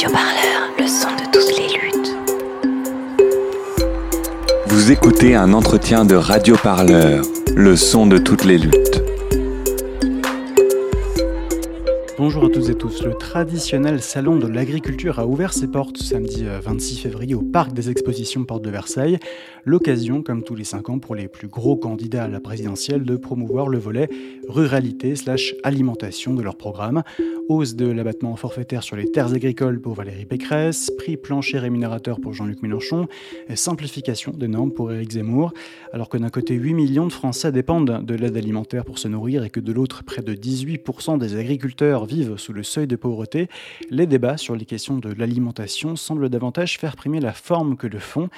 Radio Parleur, le son de toutes les luttes. Vous écoutez un entretien de Radio Parleur, le son de toutes les luttes. Bonjour à toutes et tous. Le traditionnel salon de l'agriculture a ouvert ses portes samedi 26 euh, février au parc des expositions Porte de Versailles. L'occasion, comme tous les cinq ans, pour les plus gros candidats à la présidentielle de promouvoir le volet ruralité slash alimentation de leur programme. Hausse de l'abattement forfaitaire sur les terres agricoles pour Valérie Pécresse, prix plancher rémunérateur pour Jean-Luc Mélenchon, et simplification des normes pour Éric Zemmour. Alors que d'un côté 8 millions de Français dépendent de l'aide alimentaire pour se nourrir et que de l'autre près de 18% des agriculteurs vivent sous le seuil de pauvreté, les débats sur les questions de l'alimentation semblent davantage faire primer la forme que le fond.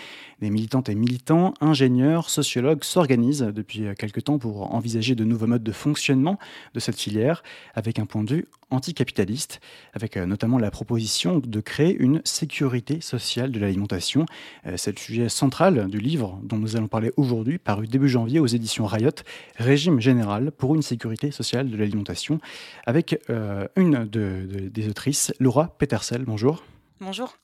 Des militantes et militants, ingénieurs, sociologues s'organisent depuis quelque temps pour envisager de nouveaux modes de fonctionnement de cette filière avec un point de vue anticapitaliste, avec euh, notamment la proposition de créer une sécurité sociale de l'alimentation. Euh, c'est le sujet central du livre dont nous allons parler aujourd'hui, paru début janvier aux éditions Riot, Régime général pour une sécurité sociale de l'alimentation, avec euh, une des autrices, Laura Petersel. Bonjour. Bonjour.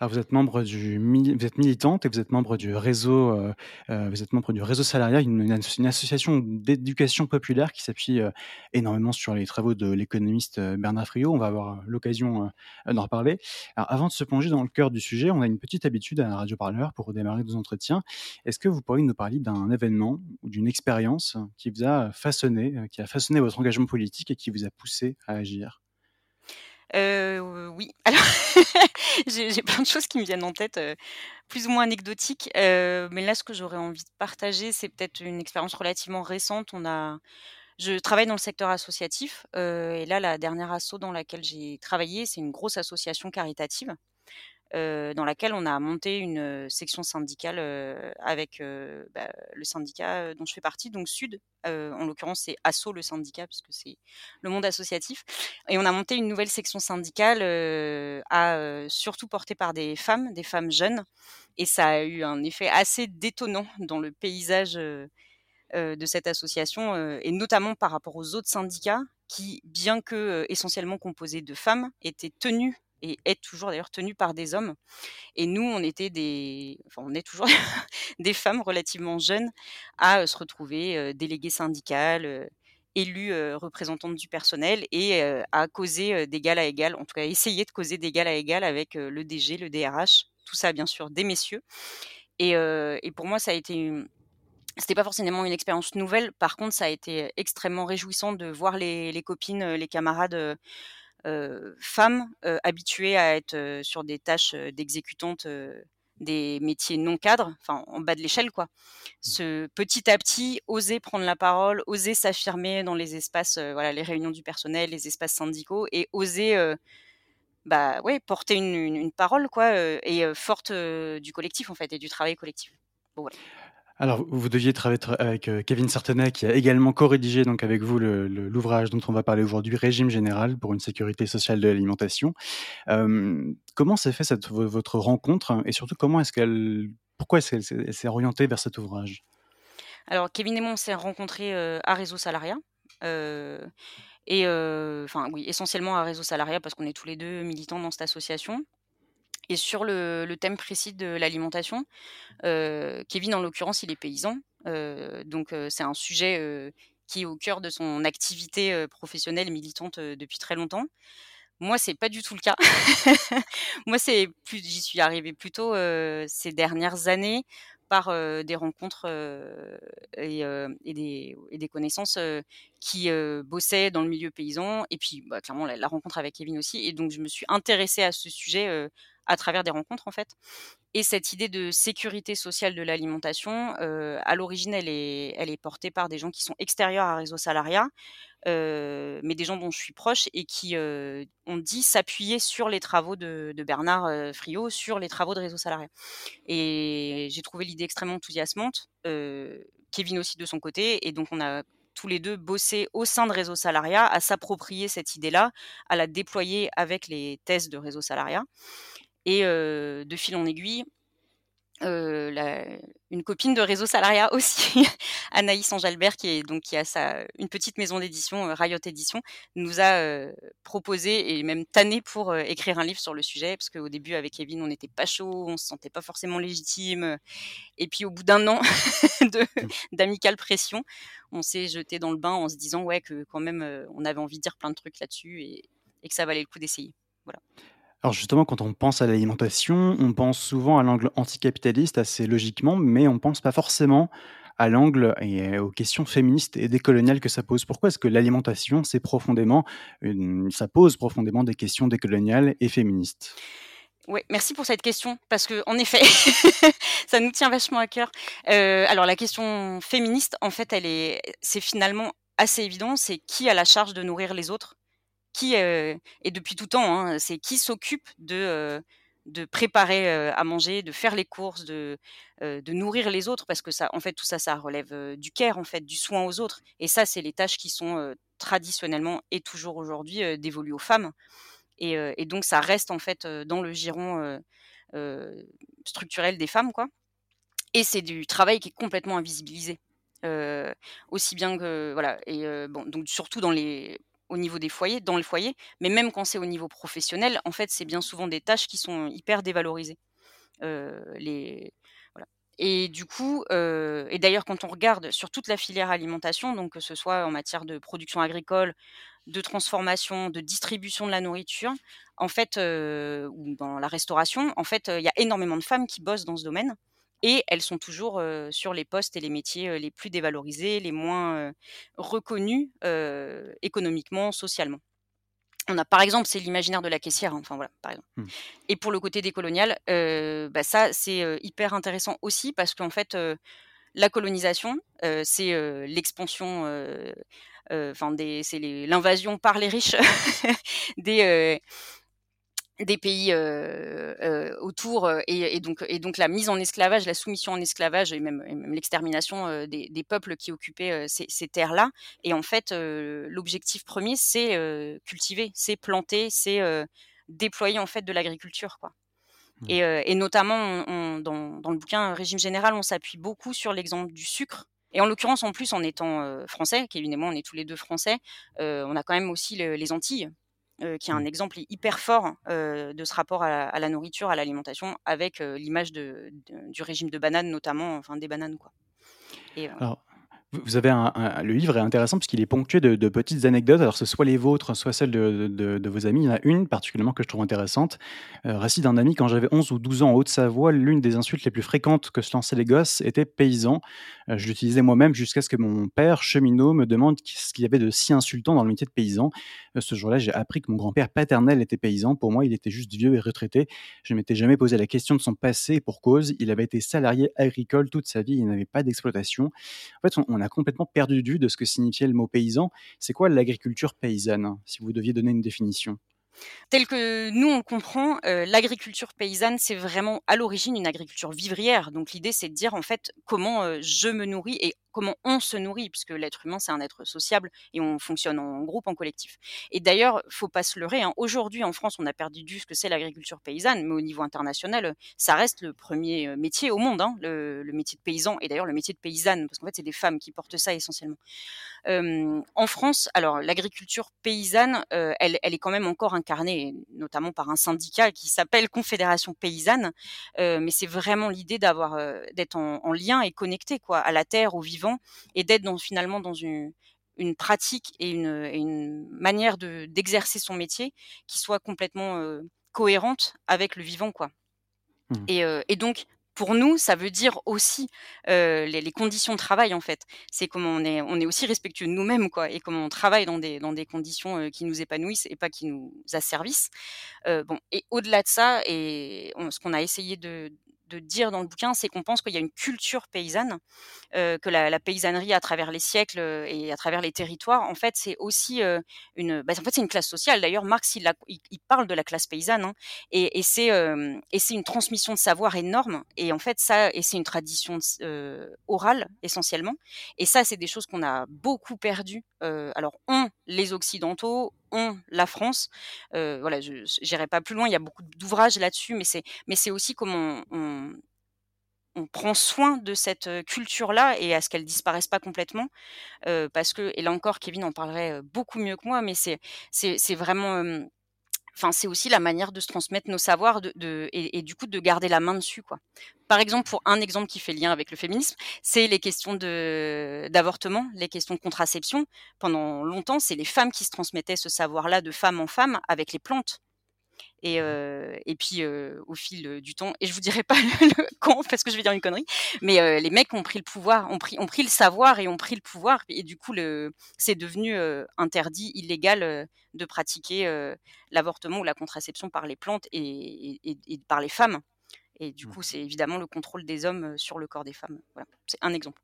Vous êtes membre du, vous êtes militante et vous êtes membre du réseau, euh, euh, vous êtes membre du réseau Salariat, une, association d'éducation populaire qui s'appuie euh, énormément sur les travaux de l'économiste Bernard Friot. On va avoir l'occasion d'en reparler. Avant de se plonger dans le cœur du sujet, on a une petite habitude à la radio parleur pour démarrer nos entretiens. Est-ce que vous pourriez nous parler d'un événement ou d'une expérience qui vous a façonné, qui a façonné votre engagement politique et qui vous a poussé à agir? Euh, oui, alors j'ai plein de choses qui me viennent en tête, euh, plus ou moins anecdotiques. Euh, mais là, ce que j'aurais envie de partager, c'est peut-être une expérience relativement récente. On a je travaille dans le secteur associatif, et là, la dernière asso dans laquelle j'ai travaillé, c'est une grosse association caritative. Dans laquelle on a monté une section syndicale avec bah, le syndicat dont je fais partie, donc Sud. en l'occurrence, c'est ASSO le syndicat, puisque c'est le monde associatif. Et on a monté une nouvelle section syndicale, surtout portée par des femmes, des femmes jeunes. Et ça a eu un effet assez détonnant dans le paysage de cette association, et notamment par rapport aux autres syndicats qui, bien que essentiellement composés de femmes, étaient tenus et est toujours d'ailleurs tenue par des hommes. Et nous, on était des, enfin, on est toujours des femmes relativement jeunes à se retrouver déléguées syndicales, élues représentantes du personnel et à causer d'égal à égal, en tout cas essayer de causer d'égal à égal avec le DG, le DRH, tout ça bien sûr des messieurs. Et, et pour moi, ça a été c'était pas forcément une expérience nouvelle. Par contre, ça a été extrêmement réjouissant de voir les, les copines, les camarades femmes habituées à être sur des tâches d'exécutante des métiers non cadres, enfin en bas de l'échelle quoi. Mmh. Ce petit à petit oser prendre la parole, oser s'affirmer dans les espaces, voilà, les réunions du personnel, les espaces syndicaux et oser bah ouais porter une, une, parole quoi et forte du collectif en fait et du travail collectif. Bon, voilà. Alors, vous deviez travailler avec euh, Kevin Sartenay, qui a également co-rédigé donc avec vous l'ouvrage dont on va parler aujourd'hui, Régime général pour une sécurité sociale de l'alimentation. Euh, comment s'est fait votre rencontre et surtout comment est-ce qu'elle, pourquoi est-ce qu'elle s'est orientée vers cet ouvrage? Alors, Kevin et moi, on s'est rencontrés euh, à Réseau Salariat. et enfin, oui, essentiellement à Réseau Salariat parce qu'on est tous les deux militants dans cette association. Et sur le, thème précis de l'alimentation, euh, Kevin, en l'occurrence, il est paysan. Euh, donc, euh, c'est un sujet qui est au cœur de son activité professionnelle militante depuis très longtemps. Moi, c'est pas du tout le cas. Moi, c'est plus, j'y suis arrivée plutôt ces dernières années par des rencontres et, des, connaissances qui bossaient dans le milieu paysan et puis bah, clairement la, la, rencontre avec Kevin aussi et donc je me suis intéressée à ce sujet à travers des rencontres en fait. Et cette idée de sécurité sociale de l'alimentation, euh, à l'origine, elle est, elle est portée par des gens qui sont extérieurs à Réseau Salariat, euh, mais des gens dont je suis proche et qui euh, ont dit s'appuyer sur les travaux de, Bernard Friot, sur les travaux de Réseau Salariat. Et j'ai trouvé l'idée extrêmement enthousiasmante. Kevin aussi de son côté, et donc on a tous les deux bossé au sein de Réseau Salariat à s'approprier cette idée-là, à la déployer avec les thèses de Réseau Salariat. Et de fil en aiguille, une copine de Réseau Salariat aussi, Anaïs Angelbert, qui, qui a sa, une petite maison d'édition, Riot Édition, nous a proposé et même tanné pour écrire un livre sur le sujet, parce qu'au début, avec Kevin, on n'était pas chaud, on se sentait pas forcément légitime. Et puis, au bout d'un an d'amicale pression, on s'est jeté dans le bain en se disant ouais, que quand même, on avait envie de dire plein de trucs là-dessus et, et que ça valait le coup d'essayer. Voilà. Alors justement, quand on pense à l'alimentation, on pense souvent à l'angle anticapitaliste assez logiquement, mais on ne pense pas forcément à l'angle et aux questions féministes et décoloniales que ça pose. Pourquoi est-ce que l'alimentation, c'est profondément, ça pose profondément des questions décoloniales et féministes? Oui, merci pour cette question parce que en effet, ça nous tient vachement à cœur. Euh, alors la question féministe, en fait, elle est, c'est finalement assez évident. C'est qui a la charge de nourrir les autres? Qui et depuis tout temps, hein, c'est qui s'occupe de de préparer à manger, de faire les courses, de de nourrir les autres, parce que ça, en fait, tout ça, ça relève du care, en fait, du soin aux autres. Et ça, c'est les tâches qui sont traditionnellement et toujours aujourd'hui dévolues aux femmes. Et, et, donc, ça reste en fait dans le giron structurel des femmes, quoi. Et c'est du travail qui est complètement invisibilisé. aussi bien que voilà et bon donc surtout dans les au niveau des foyers, dans le foyer, mais même quand c'est au niveau professionnel, en fait, c'est bien souvent des tâches qui sont hyper dévalorisées. les, Et du coup, et d'ailleurs, quand on regarde sur toute la filière alimentation, donc que ce soit en matière de production agricole, de transformation, de distribution de la nourriture, en fait, ou dans la restauration, en fait, il y a énormément de femmes qui bossent dans ce domaine et elles sont toujours sur les postes et les métiers les plus dévalorisés, les moins reconnus économiquement, socialement. On a par exemple, c'est l'imaginaire de la caissière, hein, enfin voilà, par exemple. Mmh. Et pour le côté décolonial, bah ça c'est hyper intéressant aussi parce qu'en fait, la colonisation, c'est l'expansion, enfin c'est l'invasion par les riches des des pays euh, euh, autour et, et, donc et donc la mise en esclavage, la soumission en esclavage et même, même l'extermination des, des, peuples qui occupaient ces, ces terres-là. Et en fait, l'objectif premier, c'est cultiver, c'est planter, c'est déployer en fait de l'agriculture, quoi. Mmh. Et, et, notamment, on, dans, dans, le bouquin Régime général, on s'appuie beaucoup sur l'exemple du sucre. Et en l'occurrence, en plus, en étant français, moi, on est tous les deux français, on a quand même aussi les Antilles. Euh, qui est un mmh. exemple hyper fort euh, de ce rapport à la, nourriture, à l'alimentation, avec euh, l'image de, du régime de bananes notamment, enfin des bananes quoi. Et, vous avez un, le livre est intéressant parce qu'il est ponctué de, petites anecdotes, alors ce soit les vôtres, soit celles de, vos amis. Il y en a une particulièrement que je trouve intéressante. Euh, récit d'un ami, quand j'avais 11 ou 12 ans en Haute-Savoie, l'une des insultes les plus fréquentes que se lançaient les gosses était paysan. Euh, je l'utilisais moi-même jusqu'à ce que mon père, cheminot, me demande ce qu'il y avait de si insultant dans le métier de paysan. Euh, ce jour-là, j'ai appris que mon grand-père paternel était paysan. Pour moi, il était juste vieux et retraité. Je ne m'étais jamais posé la question de son passé pour cause. Il avait été salarié agricole toute sa vie, il n'avait pas d'exploitation. En fait, on on a complètement perdu de vue de ce que signifiait le mot paysan. C'est quoi l'agriculture paysanne, si vous deviez donner une définition? Tel que nous on comprend, euh, l'agriculture paysanne, c'est vraiment à l'origine une agriculture vivrière. Donc l'idée, c'est de dire en fait comment euh, je me nourris et comment on se nourrit, puisque l'être humain, c'est un être sociable et on fonctionne en groupe, en collectif. Et d'ailleurs, faut pas se leurrer, hein. aujourd'hui en France, on a perdu du ce que c'est l'agriculture paysanne, mais au niveau international, ça reste le premier euh, métier au monde, hein, le, métier de paysan, et d'ailleurs le métier de paysanne, parce qu'en fait, c'est des femmes qui portent ça essentiellement. en France, alors l'agriculture paysanne, euh, elle, elle, est quand même encore incarnée, notamment par un syndicat qui s'appelle Confédération paysanne, euh, mais c'est vraiment l'idée d'avoir, d'être en, en, lien et connecté quoi, à la terre, au vivant et d'être finalement dans une, pratique et une, manière d'exercer son métier qui soit complètement cohérente avec le vivant quoi. Mmh. Et, donc pour nous, ça veut dire aussi les, conditions de travail en fait. C'est comment on est, on est aussi respectueux de nous-mêmes quoi, et comment on travaille dans des dans des conditions qui nous épanouissent et pas qui nous asservissent. bon, et au-delà de ça, et ce qu'on a essayé de, de dire dans le bouquin, c'est qu'on pense qu'il y a une culture paysanne, euh, que la, paysannerie à travers les siècles euh, et à travers les territoires, en fait, c'est aussi euh, une, bah, en fait, c'est une classe sociale. D'ailleurs, Marx, il, parle de la classe paysanne, hein, et, c'est une transmission de savoir énorme. Et en fait, ça, et c'est une tradition orale essentiellement. Et ça, c'est des choses qu'on a beaucoup perdues. alors, on, les occidentaux, ont la France. Voilà, je n'irai pas plus loin. Il y a beaucoup d'ouvrages là-dessus, mais c'est aussi comment on, on prend soin de cette culture-là et à ce qu'elle disparaisse pas complètement, parce que et là encore Kevin en parlerait beaucoup mieux que moi, mais c'est vraiment Enfin, c'est aussi la manière de se transmettre nos savoirs et, du coup de garder la main dessus. Quoi. Par exemple, pour un exemple qui fait lien avec le féminisme, c'est les questions d'avortement, les questions de contraception. Pendant longtemps, c'est les femmes qui se transmettaient ce savoir-là de femme en femme avec les plantes. Et, euh, et puis euh, au fil du temps, et je vous dirai pas le, con parce que je vais dire une connerie, mais euh, les mecs ont pris le pouvoir, ont pris, ont pris le savoir et ont pris le pouvoir, et du coup le, c'est devenu interdit, illégal de pratiquer l'avortement ou la contraception par les plantes et, et, et par les femmes. Et du mmh. coup, c'est évidemment le contrôle des hommes sur le corps des femmes. Voilà, c'est un exemple.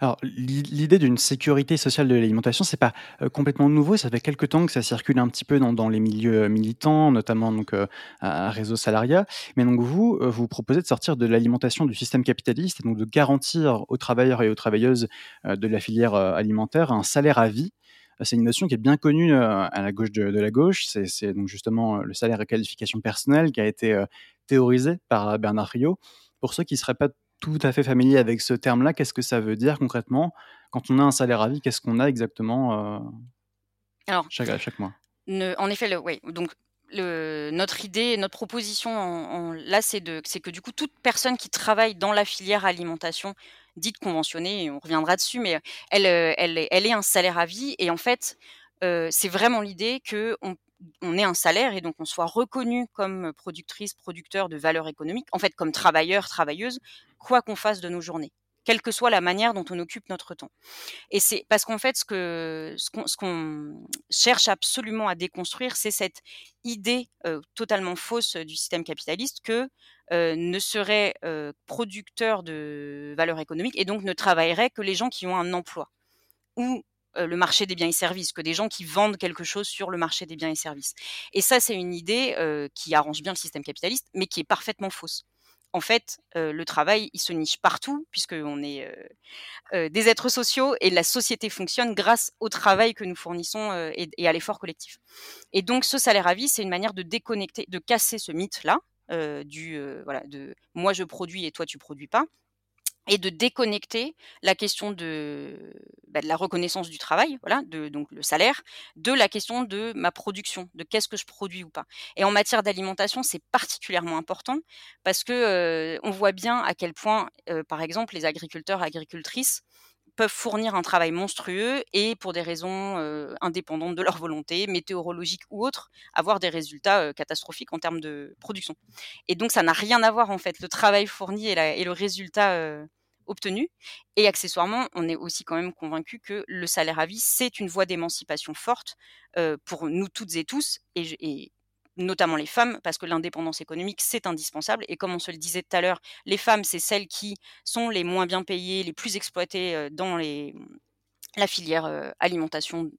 Alors, l'idée d'une sécurité sociale de l'alimentation, c'est pas euh, complètement nouveau. Ça fait quelques temps que ça circule un petit peu dans, les milieux euh, militants, notamment donc euh, à Réseau Salariat. Mais donc vous, vous proposez de sortir de l'alimentation du système capitaliste et donc de garantir aux travailleurs et aux travailleuses de la filière alimentaire un salaire à vie. C'est une notion qui est bien connue à la gauche de, la gauche. C'est donc justement le salaire à qualification personnelle qui a été théorisé par Bernard Rio. Pour ceux qui ne seraient pas tout à fait familier avec ce terme-là. Qu'est-ce que ça veut dire concrètement? Quand on a un salaire à vie, qu'est-ce qu'on a exactement euh, Alors, chaque, chaque mois? En effet, le, oui. Donc, le, notre idée, notre proposition en, là, c'est que du coup, toute personne qui travaille dans la filière alimentation dite conventionnée, on reviendra dessus, mais elle, elle, elle est un salaire à vie. Et en fait, euh, c'est vraiment l'idée qu'on on ait un salaire et donc on soit reconnu comme productrice, producteur de valeur économique, en fait comme travailleur, travailleuse, quoi qu'on fasse de nos journées quelle que soit la manière dont on occupe notre temps. Et c'est parce qu'en fait, ce qu'on, cherche absolument à déconstruire, c'est cette idée euh, totalement fausse du système capitaliste que euh, ne serait euh, producteur de valeur économique et donc ne travaillerait que les gens qui ont un emploi le marché des biens et services, que des gens qui vendent quelque chose sur le marché des biens et services. Et ça, c'est une idée euh, qui arrange bien le système capitaliste, mais qui est parfaitement fausse. En fait, euh, le travail, il se niche partout, puisqu'on est des êtres sociaux et la société fonctionne grâce au travail que nous fournissons et, à l'effort collectif. Et donc, ce salaire à vie, c'est une manière de déconnecter, de casser ce mythe-là, du de moi je produis et toi tu produis pas, et de déconnecter la question de, bah, la reconnaissance du travail, voilà, donc le salaire, de la question de ma production, de qu'est-ce que je produis ou pas. Et en matière d'alimentation, c'est particulièrement important parce que on voit bien à quel point, par exemple, les agriculteurs, agricultrices peuvent fournir un travail monstrueux et pour des raisons indépendantes de leur volonté, météorologiques ou autres, avoir des résultats catastrophiques en termes de production. Et donc ça n'a rien à voir en fait, le travail fourni et, le résultat obtenu. Et accessoirement, on est aussi quand même convaincu que le salaire à vie, c'est une voie d'émancipation forte pour nous toutes et tous, notamment les femmes, parce que l'indépendance économique, c'est indispensable. Et comme on se le disait tout à l'heure, les femmes, c'est celles qui sont les moins bien payées, les plus exploitées euh, dans les, la filière euh, alimentation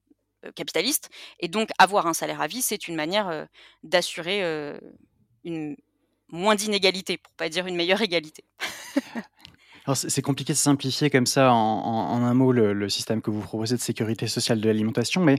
capitaliste. Et donc, avoir un salaire à vie, c'est une manière d'assurer une moins d'inégalité, pour pas dire une meilleure égalité. c'est compliqué de simplifier comme ça en, un mot le, système que vous proposez de sécurité sociale de l'alimentation, mais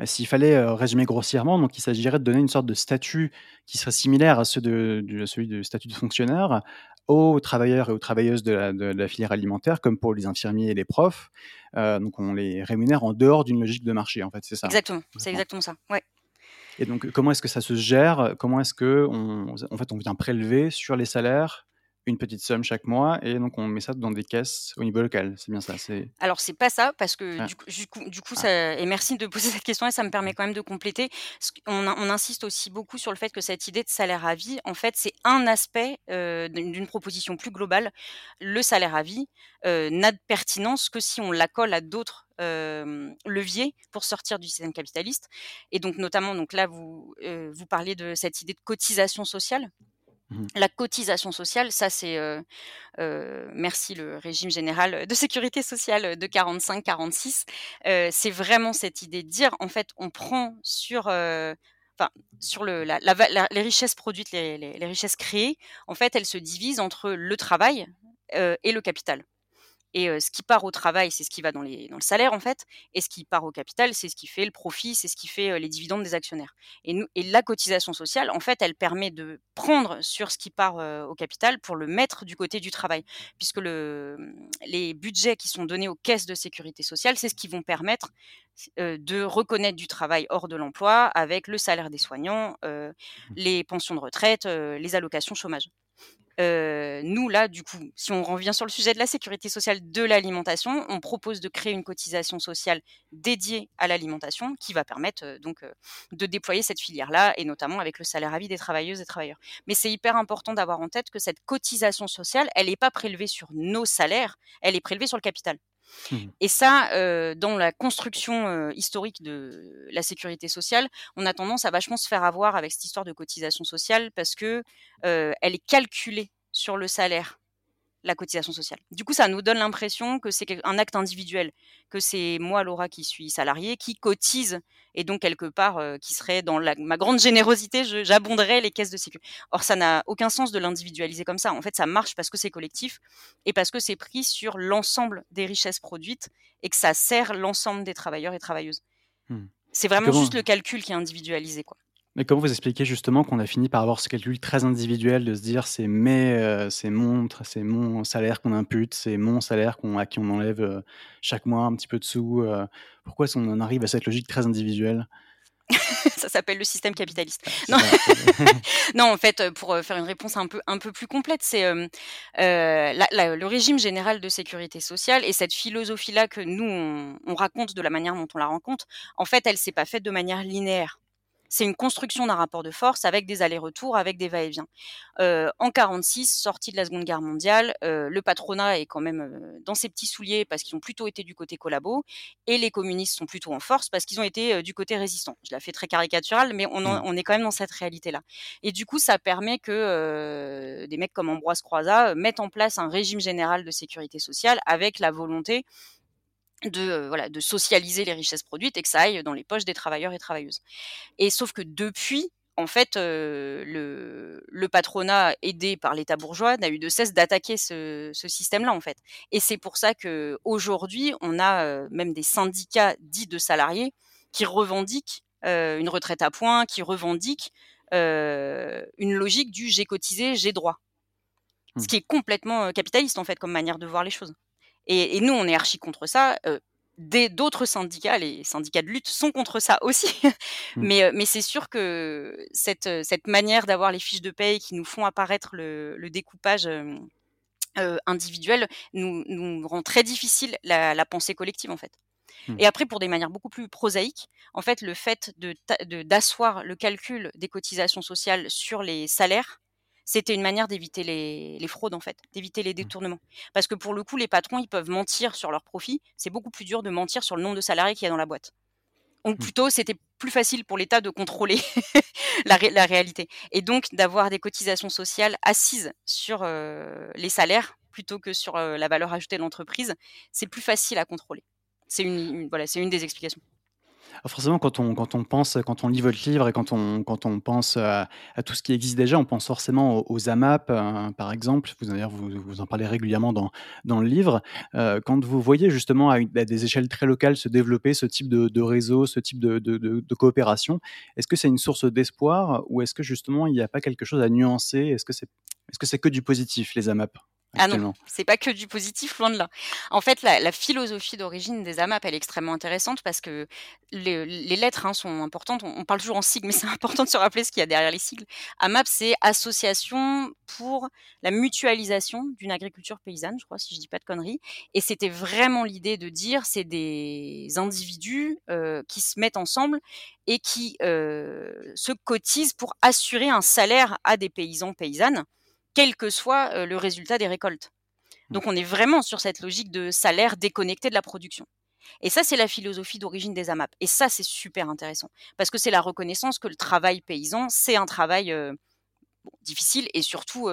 euh, s'il fallait euh, résumer grossièrement, donc il s'agirait de donner une sorte de statut qui serait similaire à, ceux de, celui du statut de fonctionnaire aux travailleurs et aux travailleuses de la, filière alimentaire, comme pour les infirmiers et les profs. Euh, donc on les rémunère en dehors d'une logique de marché, en fait, c'est ça? Exactement, c'est exactement ça. Ouais. Et donc comment est-ce que ça se gère? Comment est-ce que en fait, on vient prélever sur les salaires une petite somme chaque mois et donc on met ça dans des caisses au niveau local. C'est bien ça. C'est... Alors c'est pas ça parce que ah. du coup, du coup, ah. ça, et merci de poser cette question et ça me permet quand même de compléter. On, on, insiste aussi beaucoup sur le fait que cette idée de salaire à vie, en fait, c'est un aspect euh, d'une proposition plus globale. Le salaire à vie euh, n'a de pertinence que si on la colle à d'autres euh, leviers pour sortir du système capitaliste. Et donc notamment, donc là vous vous parlez de cette idée de cotisation sociale Mmh la cotisation sociale, ça c'est, merci le régime général de sécurité sociale de 45-46, euh, c'est vraiment cette idée de dire, en fait, on prend sur, le, les richesses produites, les, les, richesses créées, en fait, elles se divisent entre le travail et le capital. Et ce qui part au travail, c'est ce qui va dans, les, dans le salaire, en fait. Et ce qui part au capital, c'est ce qui fait le profit, c'est ce qui fait les dividendes des actionnaires. Et, nous, et la cotisation sociale, en fait, elle permet de prendre sur ce qui part au capital pour le mettre du côté du travail. Puisque le, mmh, les budgets qui sont donnés aux caisses de sécurité sociale, c'est ce qui vont permettre de reconnaître du travail hors de l'emploi avec le salaire des soignants, mmh. les pensions de retraite, les allocations chômage nous, là, du coup, si on revient sur le sujet de la sécurité sociale de l'alimentation, on propose de créer une cotisation sociale dédiée à l'alimentation qui va permettre donc de déployer cette filière-là et notamment avec le salaire à vie des travailleuses et travailleurs. Mais c'est hyper important d'avoir en tête que cette cotisation sociale, elle n'est pas prélevée sur nos salaires, elle est prélevée sur le capital. Mmh. Et ça, dans la construction historique de la sécurité sociale, on a tendance à vachement se faire avoir avec cette histoire de cotisation sociale parce que elle est calculée sur le salaire la cotisation sociale. Du coup, ça nous donne l'impression que c'est un acte individuel, que c'est moi, Laura, qui suis salariée, qui cotise, et donc quelque part, euh, qui serait dans ma grande générosité, j'abonderais les caisses de sécu. Or, ça n'a aucun sens de l'individualiser comme ça. En fait, ça marche parce que c'est collectif et parce que c'est pris sur l'ensemble des richesses produites et que ça sert l'ensemble des travailleurs et travailleuses. Hmm. C'est vraiment juste le calcul qui est individualisé, quoi. Mais comment vous expliquez justement qu'on a fini par avoir ce calcul très individuel de se dire c'est mes, euh, c'est mon, c'est mon salaire qu'on impute, c'est mon salaire qu'on, à qui on enlève euh, chaque mois un petit peu de sous. Euh, pourquoi est-ce qu'on en arrive à cette logique très individuelle? Ça s'appelle le système capitaliste. Non. non. en fait, pour faire une réponse un peu, un peu plus complète, c'est le régime général de sécurité sociale et cette philosophie-là que nous, on, on, raconte de la manière dont on la rencontre, en fait, elle s'est pas faite de manière linéaire c'est une construction d'un rapport de force avec des allers-retours, avec des va-et-vient. Euh, en 46, sortie de la Seconde Guerre mondiale, euh, le patronat est quand même dans ses petits souliers parce qu'ils ont plutôt été du côté collabo, et les communistes sont plutôt en force parce qu'ils ont été du côté résistant. Je la fais très caricaturale, mais on, mmh. on est quand même dans cette réalité-là. Et du coup, ça permet que euh, des mecs comme Ambroise Croizat mettent en place un régime général de sécurité sociale avec la volonté de euh, voilà de socialiser les richesses produites et que ça aille dans les poches des travailleurs et travailleuses. Et sauf que depuis en fait, euh, le, le, patronat aidé par l'État bourgeois n'a eu de cesse d'attaquer ce, ce système-là, en fait. Et c'est pour ça que aujourd'hui, on a euh, même des syndicats dits de salariés qui revendiquent une retraite à points, qui revendiquent une logique du j'ai cotisé, j'ai droit. Ce mmh. qui est complètement capitaliste, en fait, comme manière de voir les choses. Et, nous, on est archi contre ça. Euh, d'autres syndicats, les syndicats de lutte, sont contre ça aussi. Mais, euh, mais c'est sûr que cette, euh, cette manière d'avoir les fiches de paye qui nous font apparaître le, le découpage euh, individuel nous, nous, rend très difficile la, la pensée collective, en fait. Mmh. Et après, pour des manières beaucoup plus prosaïques, en fait, le fait d'asseoir de, d'asseoir le calcul des cotisations sociales sur les salaires, c'était une manière d'éviter les, fraudes en fait, d'éviter les mmh. détournements. Parce que pour le coup, les patrons, ils peuvent mentir sur leurs profits. C'est beaucoup plus dur de mentir sur le nombre de salariés qu'il y a dans la boîte. Donc mmh. plutôt, c'était plus facile pour l'État de contrôler la, réalité. Et donc d'avoir des cotisations sociales assises sur euh, les salaires plutôt que sur euh, la valeur ajoutée de l'entreprise, c'est plus facile à contrôler. C'est une, voilà, c'est une des explications. Ah, forcément, quand on, quand on pense, quand on lit votre livre et quand on, quand on pense à, tout ce qui existe déjà, on pense forcément aux, AMAP, euh, par exemple. Vous, vous, vous, en parlez régulièrement dans, dans le livre. Euh, quand vous voyez justement à, des échelles très locales se développer ce type de, réseau, ce type de coopération, est-ce que c'est une source d'espoir ou est-ce que justement il n'y a pas quelque chose à nuancer? Est-ce que c'est est -ce c'est que du positif, les AMAP? Ah non, c'est pas que du positif, loin de là. En fait, la, philosophie d'origine des AMAP, elle est extrêmement intéressante parce que les, lettres hein, sont importantes. On, parle toujours en sigles, mais c'est important de se rappeler ce qu'il y a derrière les sigles. AMAP, c'est Association pour la mutualisation d'une agriculture paysanne, je crois, si je dis pas de conneries. Et c'était vraiment l'idée de dire, c'est des individus euh, qui se mettent ensemble et qui euh, se cotisent pour assurer un salaire à des paysans paysannes quel que soit le résultat des récoltes. Mmh. Donc on est vraiment sur cette logique de salaire déconnecté de la production. Et ça, c'est la philosophie d'origine des AMAP. Et ça, c'est super intéressant. Parce que c'est la reconnaissance que le travail paysan, c'est un travail difficile et surtout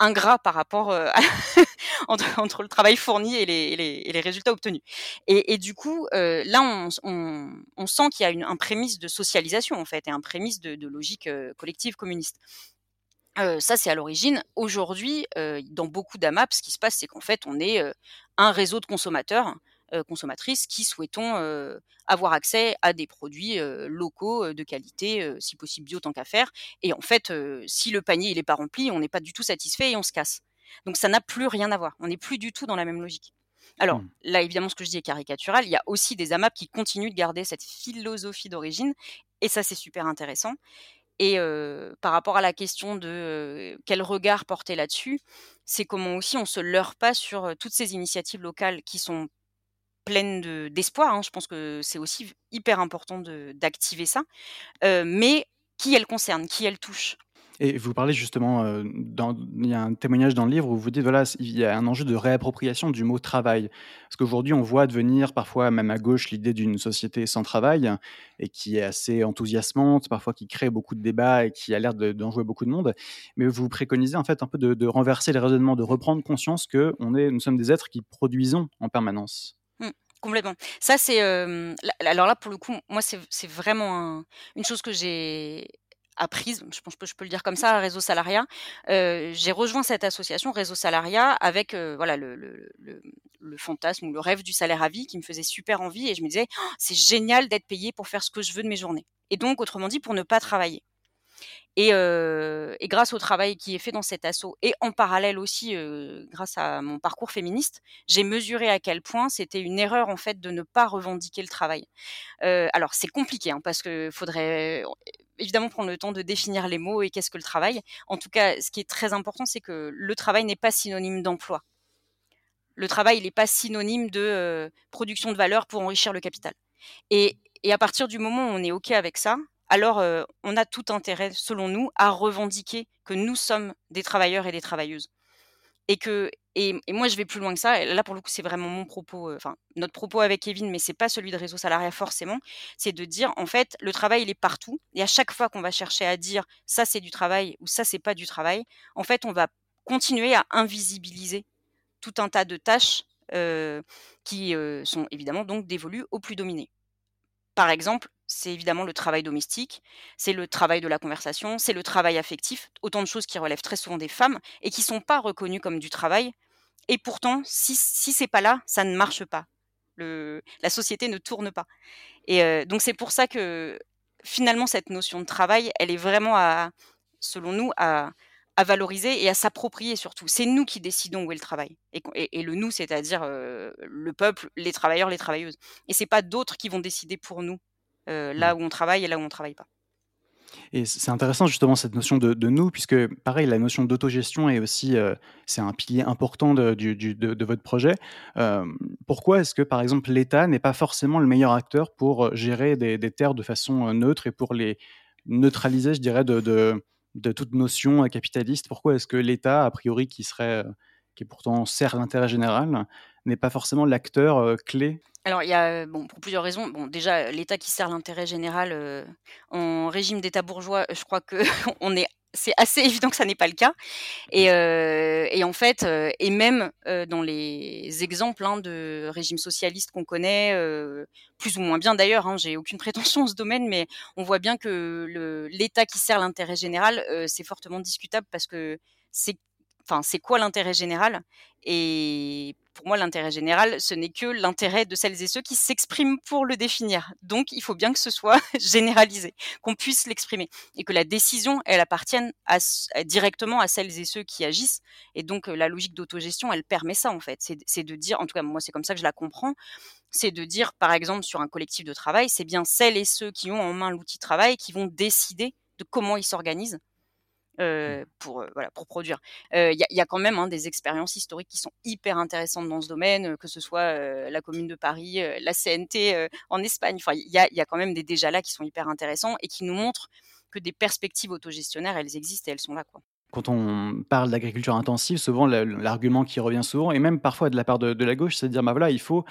ingrat par rapport entre, le travail fourni et les, résultats obtenus. Et, du coup, là, on, sent qu'il y a une, un prémisse de socialisation, en fait, et un prémisse de, de logique collective communiste. Ça, c'est à l'origine. Aujourd'hui, dans beaucoup d'AMAP, ce qui se passe, c'est qu'en fait, on est un réseau de consommateurs, consommatrices qui souhaitons avoir accès à des produits locaux de qualité, si possible bio tant qu'à faire. Et en fait, si le panier il est pas rempli, on n'est pas du tout satisfait et on se casse. Donc ça n'a plus rien à voir. On n'est plus du tout dans la même logique. Alors mmh. là, évidemment, ce que je dis est caricatural. Il y a aussi des AMAP qui continuent de garder cette philosophie d'origine, et ça, c'est super intéressant. Et par rapport à la question de quel regard porter là-dessus, c'est comment aussi on se leurre pas sur toutes ces initiatives locales qui sont pleines d'espoir. Hein. Je pense que c'est aussi hyper important d'activer ça, mais qui elles concernent, qui elles touchent? Et vous parlez justement, euh, il y a un témoignage dans le livre où vous dites, voilà, il y a un enjeu de réappropriation du mot travail. Parce qu'aujourd'hui, on voit devenir parfois, même à gauche, l'idée d'une société sans travail, et qui est assez enthousiasmante, parfois qui crée beaucoup de débats et qui a l'air d'en jouer beaucoup de monde. Mais vous préconisez en fait un peu de, renverser les raisonnements, de reprendre conscience que on est, nous sommes des êtres qui produisons en permanence. Mmh, complètement. Ça, c'est. Euh, alors là, pour le coup, moi, c'est vraiment une chose que j'ai apprise, je pense que je peux le dire comme ça, Réseau Salariat. Euh, j'ai rejoint cette association Réseau Salariat avec euh, voilà le, fantasme ou le rêve du salaire à vie qui me faisait super envie et je me disais «Oh, c'est génial d'être payé pour faire ce que je veux de mes journées. Et donc autrement dit pour ne pas travailler. Et, euh, grâce au travail qui est fait dans cet assaut et en parallèle aussi euh, grâce à mon parcours féministe, j'ai mesuré à quel point c'était une erreur en fait de ne pas revendiquer le travail. Alors c'est compliqué hein, parce que faudrait évidemment prendre le temps de définir les mots et qu'est-ce que le travail. En tout cas, ce qui est très important, c'est que le travail n'est pas synonyme d'emploi. Le travail, il n'est pas synonyme de euh, production de valeur pour enrichir le capital. Et, et, à partir du moment où on est OK avec ça, alors euh, on a tout intérêt, selon nous, à revendiquer que nous sommes des travailleurs et des travailleuses. Et que et, moi je vais plus loin que ça. Et là pour le coup c'est vraiment mon propos, enfin notre propos avec Kevin, mais c'est pas celui de réseau salariat forcément. C'est de dire en fait le travail il est partout. Et à chaque fois qu'on va chercher à dire ça c'est du travail ou ça c'est pas du travail, en fait on va continuer à invisibiliser tout un tas de tâches qui sont évidemment donc dévolues aux plus dominés. Par exemple, c'est évidemment le travail domestique, c'est le travail de la conversation, c'est le travail affectif, autant de choses qui relèvent très souvent des femmes et qui ne sont pas reconnues comme du travail. Et pourtant, si, si c'est pas là, ça ne marche pas. La société ne tourne pas. Et donc c'est pour ça que finalement cette notion de travail, elle est vraiment à, selon nous, à, valoriser et à s'approprier surtout. C'est nous qui décidons où est le travail. Et, le nous, c'est-à-dire le peuple, les travailleurs, les travailleuses. Et c'est pas d'autres qui vont décider pour nous là mmh. où on travaille et là où on travaille pas. Et c'est intéressant justement cette notion de, nous, puisque pareil, la notion d'autogestion est aussi, euh, c'est un pilier important de, de, votre projet. pourquoi est-ce que par exemple l'État n'est pas forcément le meilleur acteur pour gérer des, des, terres de façon neutre et pour les neutraliser, je dirais, de, de toute notion capitaliste? Pourquoi est-ce que l'État, a priori, qui serait, qui pourtant sert l'intérêt général, n'est pas forcément l'acteur clé alors, il y a, bon, pour plusieurs raisons. Bon, déjà, l'État qui sert l'intérêt général en régime d'État bourgeois, je crois que on est c'est assez évident que ça n'est pas le cas. Et, et en fait, et même dans les exemples hein, de régimes socialistes qu'on connaît, plus ou moins bien d'ailleurs, hein, j'ai aucune prétention dans ce domaine, mais on voit bien que l'État qui sert l'intérêt général, c'est fortement discutable parce que c'est enfin, c'est quoi l'intérêt général? Et pour moi, l'intérêt général, ce n'est que l'intérêt de celles et ceux qui s'expriment pour le définir. Donc, il faut bien que ce soit généralisé, qu'on puisse l'exprimer et que la décision, elle appartienne directement à celles et ceux qui agissent. Et donc, la logique d'autogestion, elle permet ça en fait. C'est de dire, en tout cas, moi, c'est comme ça que je la comprends. C'est de dire, par exemple, sur un collectif de travail, c'est bien celles et ceux qui ont en main l'outil travail qui vont décider de comment ils s'organisent Mmh. pour, voilà, pour produire. Il y, a quand même hein, des expériences historiques qui sont hyper intéressantes dans ce domaine, que ce soit la Commune de Paris, la CNT en Espagne. Enfin, il y a, y a, quand même des déjà là qui sont hyper intéressants et qui nous montrent que des perspectives autogestionnaires, elles existent et elles sont là. Quoi quand on parle d'agriculture intensive, souvent l'argument qui revient souvent, et même parfois de la part de, de la gauche, c'est de dire bah voilà, il faut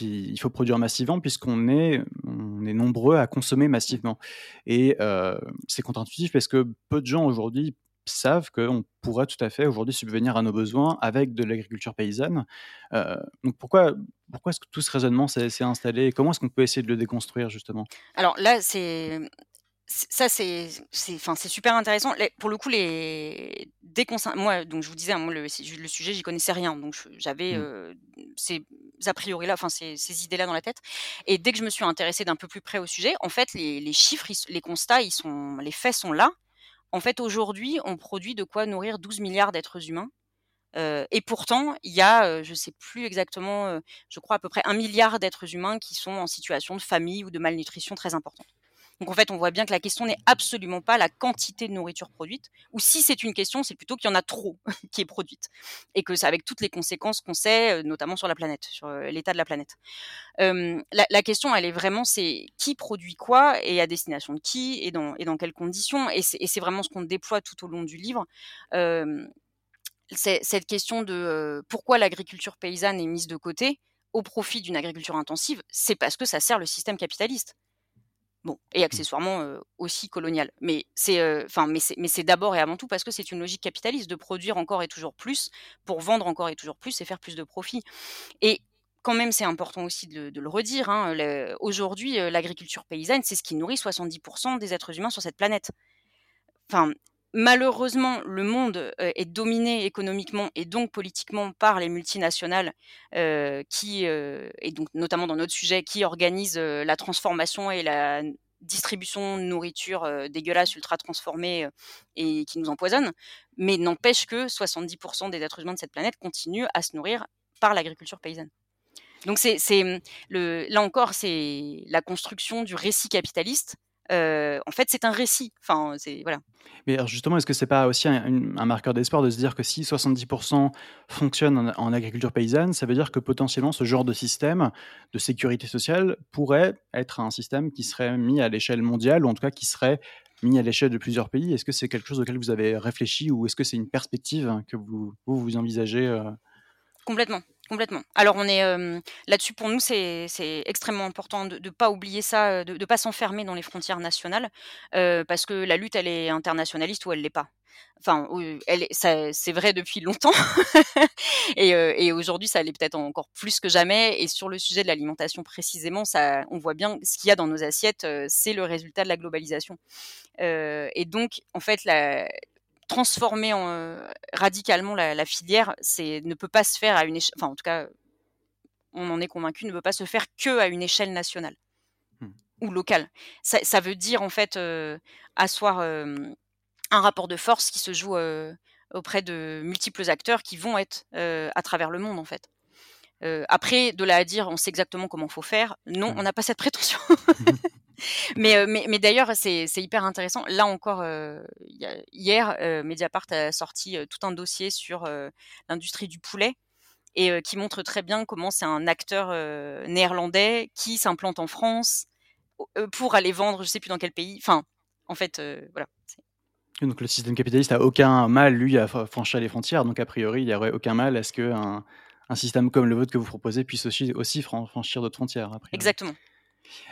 il faut produire massivement puisqu'on est, on est nombreux à consommer massivement. Et euh, c'est contre-intuitif parce que peu de gens aujourd'hui savent qu'on pourrait tout à fait aujourd'hui subvenir à nos besoins avec de l'agriculture paysanne. Euh, donc pourquoi, pourquoi est-ce que tout ce raisonnement s'est installé et comment est-ce qu'on peut essayer de le déconstruire justement? Alors là, c'est ça, c'est super intéressant. pour le coup, les, dès qu'on moi, donc je vous disais, hein, le, le sujet, j'y connaissais rien, donc j'avais mmh. ces a priori là, enfin ces, ces idées-là dans la tête. Et dès que je me suis intéressée d'un peu plus près au sujet, en fait, les, les chiffres, les constats, ils sont, les faits sont là. En fait, aujourd'hui, on produit de quoi nourrir 12 milliards d'êtres humains. et pourtant, il y a, je ne sais plus exactement, je crois à peu près un milliard d'êtres humains qui sont en situation de famille ou de malnutrition très importante. Donc en fait, on voit bien que la question n'est absolument pas la quantité de nourriture produite, ou si c'est une question, c'est plutôt qu'il y en a trop qui est produite, et que c'est avec toutes les conséquences qu'on sait, euh, notamment sur la planète, sur euh, l'état de la planète. la, question, elle est vraiment, c'est qui produit quoi et à destination de qui et dans, et dans quelles conditions, et c'est vraiment ce qu'on déploie tout au long du livre. cette question de euh, pourquoi l'agriculture paysanne est mise de côté au profit d'une agriculture intensive, c'est parce que ça sert le système capitaliste. Bon, et mmh. accessoirement aussi colonial. Mais c'est, enfin, mais c'est, mais c'est d'abord et avant tout parce que c'est une logique capitaliste de produire encore et toujours plus pour vendre encore et toujours plus et faire plus de profit. Et quand même, c'est important aussi de, le redire. Hein, aujourd'hui, l'agriculture paysanne, c'est ce qui nourrit 70% des êtres humains sur cette planète. Enfin, malheureusement, le monde est dominé économiquement et donc politiquement par les multinationales qui, et donc notamment dans notre sujet, qui organisent la transformation et la distribution de nourriture dégueulasse, ultra transformée et qui nous empoisonne. Mais n'empêche que 70% des êtres humains de cette planète continuent à se nourrir par l'agriculture paysanne. Donc c'est, là encore, c'est la construction du récit capitaliste en fait, c'est un récit. Enfin, c'est voilà. Mais justement, est-ce que c'est pas aussi un, marqueur d'espoir de se dire que si 70% fonctionnent en, agriculture paysanne, ça veut dire que potentiellement ce genre de système de sécurité sociale pourrait être un système qui serait mis à l'échelle mondiale, ou en tout cas qui serait mis à l'échelle de plusieurs pays? Est-ce que c'est quelque chose auquel vous avez réfléchi, ou est-ce que c'est une perspective que vous vous, vous envisagez Complètement. Complètement. Alors on est là-dessus pour nous c'est extrêmement important de ne pas oublier ça, de ne pas s'enfermer dans les frontières nationales parce que la lutte elle est internationaliste ou elle l'est pas. Enfin, elle c'est vrai depuis longtemps et, et aujourd'hui ça l'est peut-être encore plus que jamais. Et sur le sujet de l'alimentation précisément, ça, on voit bien ce qu'il y a dans nos assiettes, c'est le résultat de la globalisation. et donc en fait la, transformer en, radicalement la, filière, c'est ne peut pas se faire à une échelle, enfin en tout cas, on en est convaincu, ne peut pas se faire que à une échelle nationale mmh. ou locale. Ça, veut dire en fait asseoir un rapport de force qui se joue auprès de multiples acteurs qui vont être à travers le monde en fait. après, de là à dire, on sait exactement comment faut faire. Non, mmh. on n'a pas cette prétention. mais, mais, mais d'ailleurs, c'est hyper intéressant. Là encore, hier, Mediapart a sorti tout un dossier sur l'industrie du poulet et qui montre très bien comment c'est un acteur néerlandais qui s'implante en France pour aller vendre, je sais plus dans quel pays. Enfin, en fait, voilà. Donc le système capitaliste a aucun mal, lui, à franchir les frontières. Donc a priori, il n'y aurait aucun mal à ce qu'un un système comme le vôtre que vous proposez puisse aussi, aussi franchir d'autres frontières. Exactement.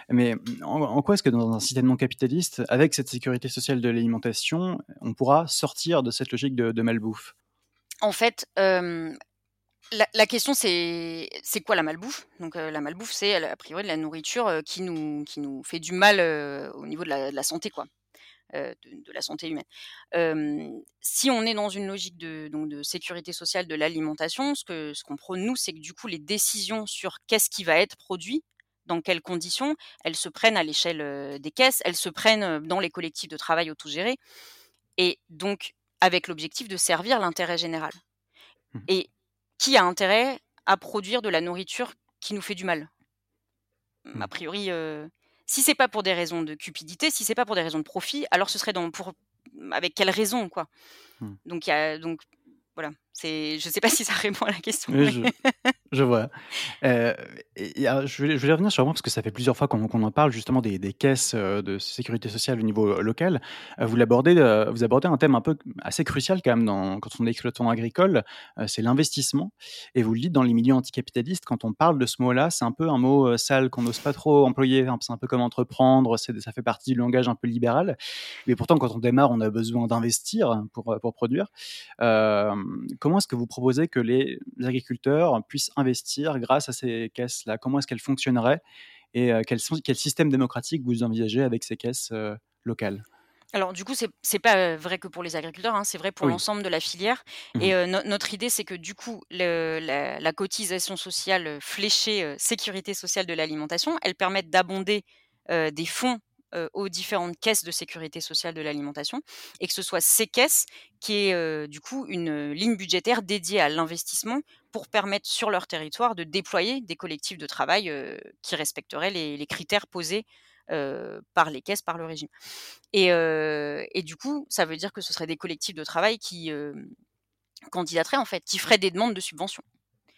Mais en, quoi est-ce que dans un système non capitaliste, avec cette sécurité sociale de l'alimentation, on pourra sortir de cette logique de, malbouffe? En fait, la, question c'est c'est quoi la malbouffe? Donc la malbouffe, c'est a priori de la nourriture qui nous qui nous fait du mal au niveau de la, santé, quoi. de, la santé humaine. si on est dans une logique de, donc de sécurité sociale de l'alimentation, ce que ce qu'on prône nous, c'est que du coup les décisions sur qu'est-ce qui va être produit dans quelles conditions, elles se prennent à l'échelle des caisses, elles se prennent dans les collectifs de travail autogérés, et donc avec l'objectif de servir l'intérêt général. Mmh. Et qui a intérêt à produire de la nourriture qui nous fait du mal? Mmh. A priori, si c'est pas pour des raisons de cupidité, si c'est pas pour des raisons de profit, alors ce serait dans, pour, avec quelle raison quoi? Mmh. Donc il y a donc voilà, c'est, je sais pas si ça répond à la question. je, vois. Euh, je, vais, revenir sur moi parce que ça fait plusieurs fois qu'on, en parle justement des, caisses euh, de sécurité sociale au niveau local. Euh, vous l'abordez, vous abordez un thème un peu assez crucial quand même dans, quand on est exploitant agricole, c'est l'investissement. Et vous le dites dans les milieux anticapitalistes, quand on parle de ce mot-là, c'est un peu un mot sale qu'on n'ose pas trop employer. C'est un peu comme entreprendre, c'est, ça fait partie du langage un peu libéral. Mais pourtant, quand on démarre, on a besoin d'investir pour, pour produire. Comment est-ce que vous proposez que les agriculteurs puissent investir grâce à ces caisses-là? Comment est-ce qu'elles fonctionneraient? Et quel, quel, système démocratique vous envisagez avec ces caisses locales? Alors du coup, c'est n'est pas vrai que pour les agriculteurs, hein, c'est vrai pour l'ensemble de la filière. Mmh et notre idée, c'est que du coup, la, cotisation sociale fléchée sécurité sociale de l'alimentation, elle permet d'abonder des fonds aux différentes caisses de sécurité sociale de l'alimentation, et que ce soit ces caisses qui aient du coup une ligne budgétaire dédiée à l'investissement pour permettre sur leur territoire de déployer des collectifs de travail qui respecteraient les critères posés par les caisses, par le régime. Et, et, du coup, ça veut dire que ce seraient des collectifs de travail qui candidateraient, en fait, qui feraient des demandes de subventions.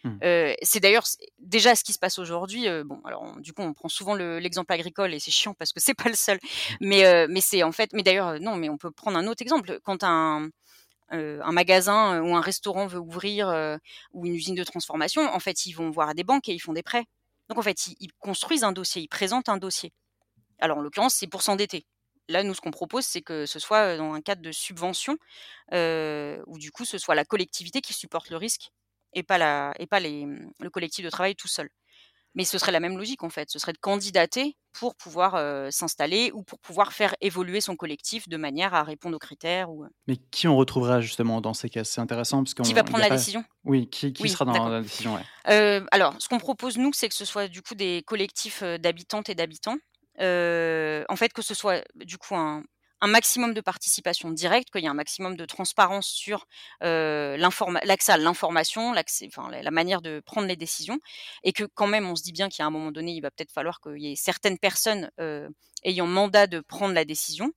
Mmh. c'est d'ailleurs déjà ce qui se passe aujourd'hui. bon, alors du coup, on prend souvent l'exemple agricole et c'est chiant parce que c'est pas le seul. Mais, mais c'est en fait, mais d'ailleurs, non, mais on peut prendre un autre exemple. Quand un, un magasin ou un restaurant veut ouvrir ou une usine de transformation, en fait, ils vont voir des banques et ils font des prêts. Donc en fait, ils construisent un dossier, ils présentent un dossier. Alors, en l'occurrence, c'est pour s'endetter. Là, nous, ce qu'on propose, c'est que ce soit dans un cadre de subvention, où du coup, ce soit la collectivité qui supporte le risque et pas, la, et pas les, mmh, le collectif de travail tout seul. Mais ce serait la même logique, en fait. Ce serait de candidater pour pouvoir s'installer ou pour pouvoir faire évoluer son collectif de manière à répondre aux critères. Ou... Mais qui on retrouvera justement dans ces cas? C'est intéressant parce qu'on Qui va prendre la décision? Oui, qui, qui sera dans la décision Alors, ce qu'on propose, nous, c'est que ce soit du coup des collectifs d'habitantes et d'habitants en fait, que ce soit du coup un, maximum de participation directe, qu'il y ait un maximum de transparence sur l'accès à l'information, la manière de prendre les décisions, et que quand même on se dit bien qu'à un moment donné, il va peut-être falloir qu'il y ait certaines personnes ayant mandat de prendre la décision,